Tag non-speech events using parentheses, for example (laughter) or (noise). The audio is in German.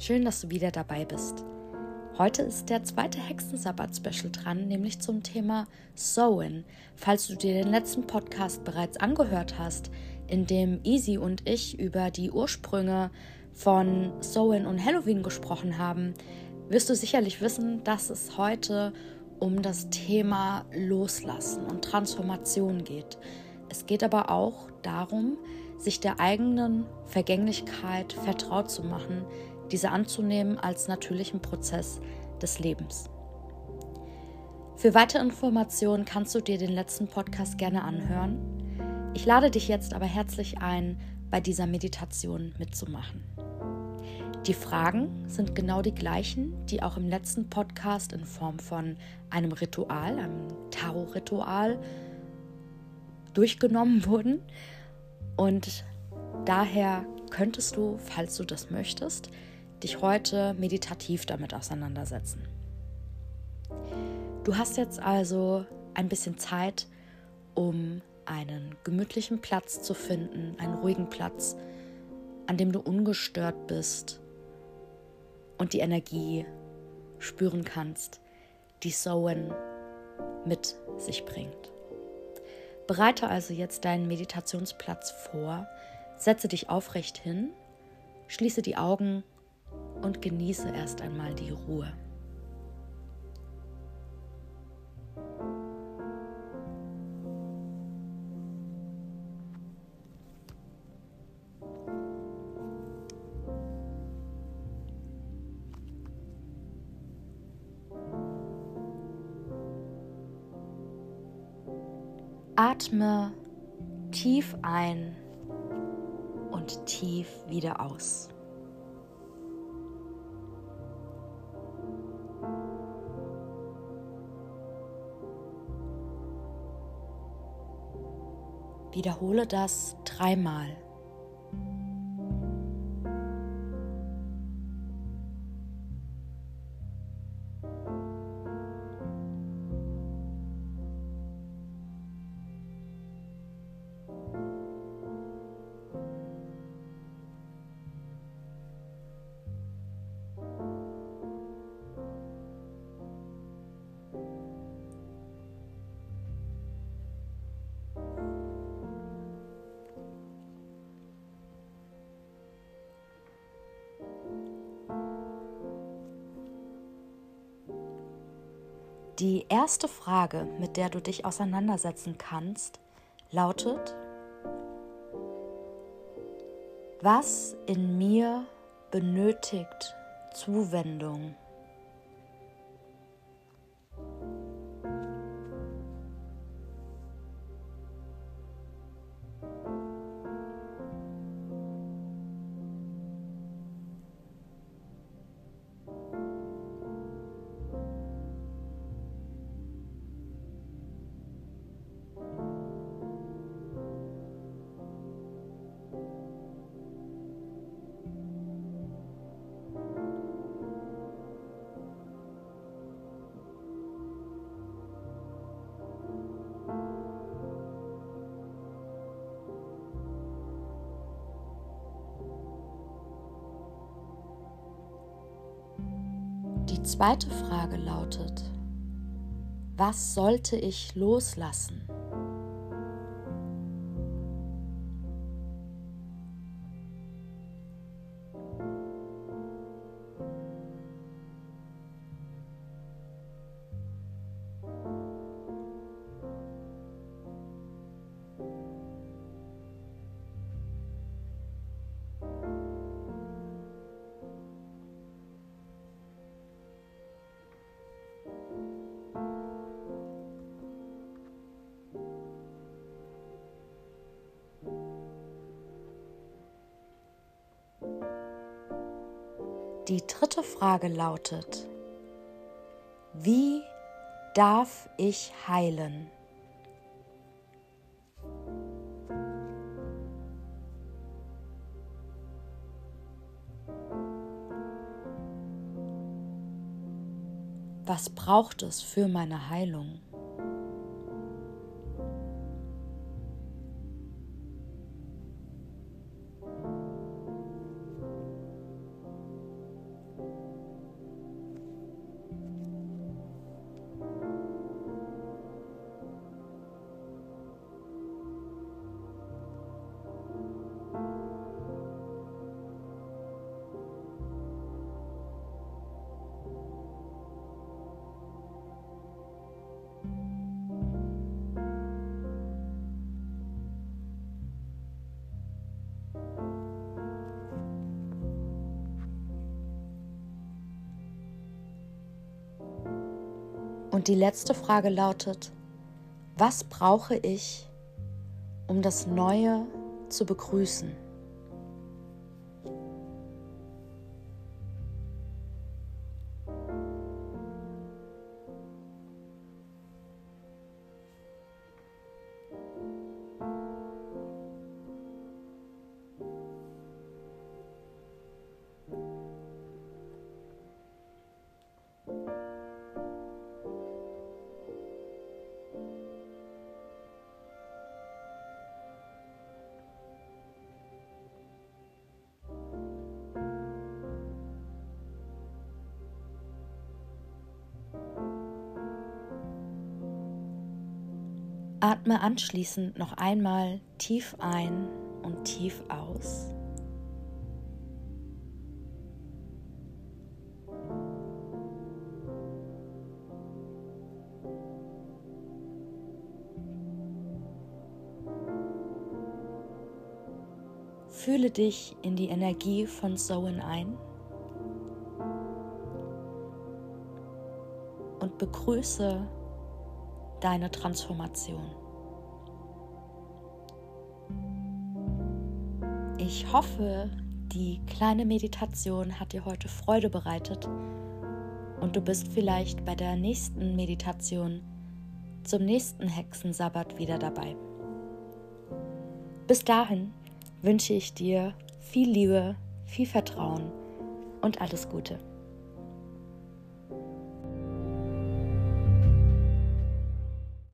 Schön, dass du wieder dabei bist. Heute ist der zweite Hexensabbat-Special dran, nämlich zum Thema Sowen. Falls du dir den letzten Podcast bereits angehört hast, in dem Easy und ich über die Ursprünge von Sowen und Halloween gesprochen haben, wirst du sicherlich wissen, dass es heute um das Thema Loslassen und Transformation geht. Es geht aber auch darum, sich der eigenen Vergänglichkeit vertraut zu machen, diese anzunehmen als natürlichen Prozess des Lebens. Für weitere Informationen kannst du dir den letzten Podcast gerne anhören. Ich lade dich jetzt aber herzlich ein, bei dieser Meditation mitzumachen. Die Fragen sind genau die gleichen, die auch im letzten Podcast in Form von einem Ritual, einem Tarot-Ritual, durchgenommen (laughs) wurden. Und daher könntest du, falls du das möchtest, dich heute meditativ damit auseinandersetzen. Du hast jetzt also ein bisschen Zeit, um einen gemütlichen Platz zu finden, einen ruhigen Platz, an dem du ungestört bist und die Energie spüren kannst, die Sowen mit sich bringt. Bereite also jetzt deinen Meditationsplatz vor, setze dich aufrecht hin, schließe die Augen und genieße erst einmal die Ruhe. Atme tief ein und tief wieder aus. Wiederhole das dreimal. Die erste Frage, mit der du dich auseinandersetzen kannst, lautet, was in mir benötigt Zuwendung? Zweite Frage lautet, was sollte ich loslassen? Die dritte Frage lautet, wie darf ich heilen? Was braucht es für meine Heilung? Und die letzte Frage lautet, was brauche ich, um das Neue zu begrüßen? Atme anschließend noch einmal tief ein und tief aus. Fühle dich in die Energie von Soen ein und begrüße deine Transformation. Ich hoffe, die kleine Meditation hat dir heute Freude bereitet und du bist vielleicht bei der nächsten Meditation zum nächsten Hexensabbat wieder dabei. Bis dahin wünsche ich dir viel Liebe, viel Vertrauen und alles Gute.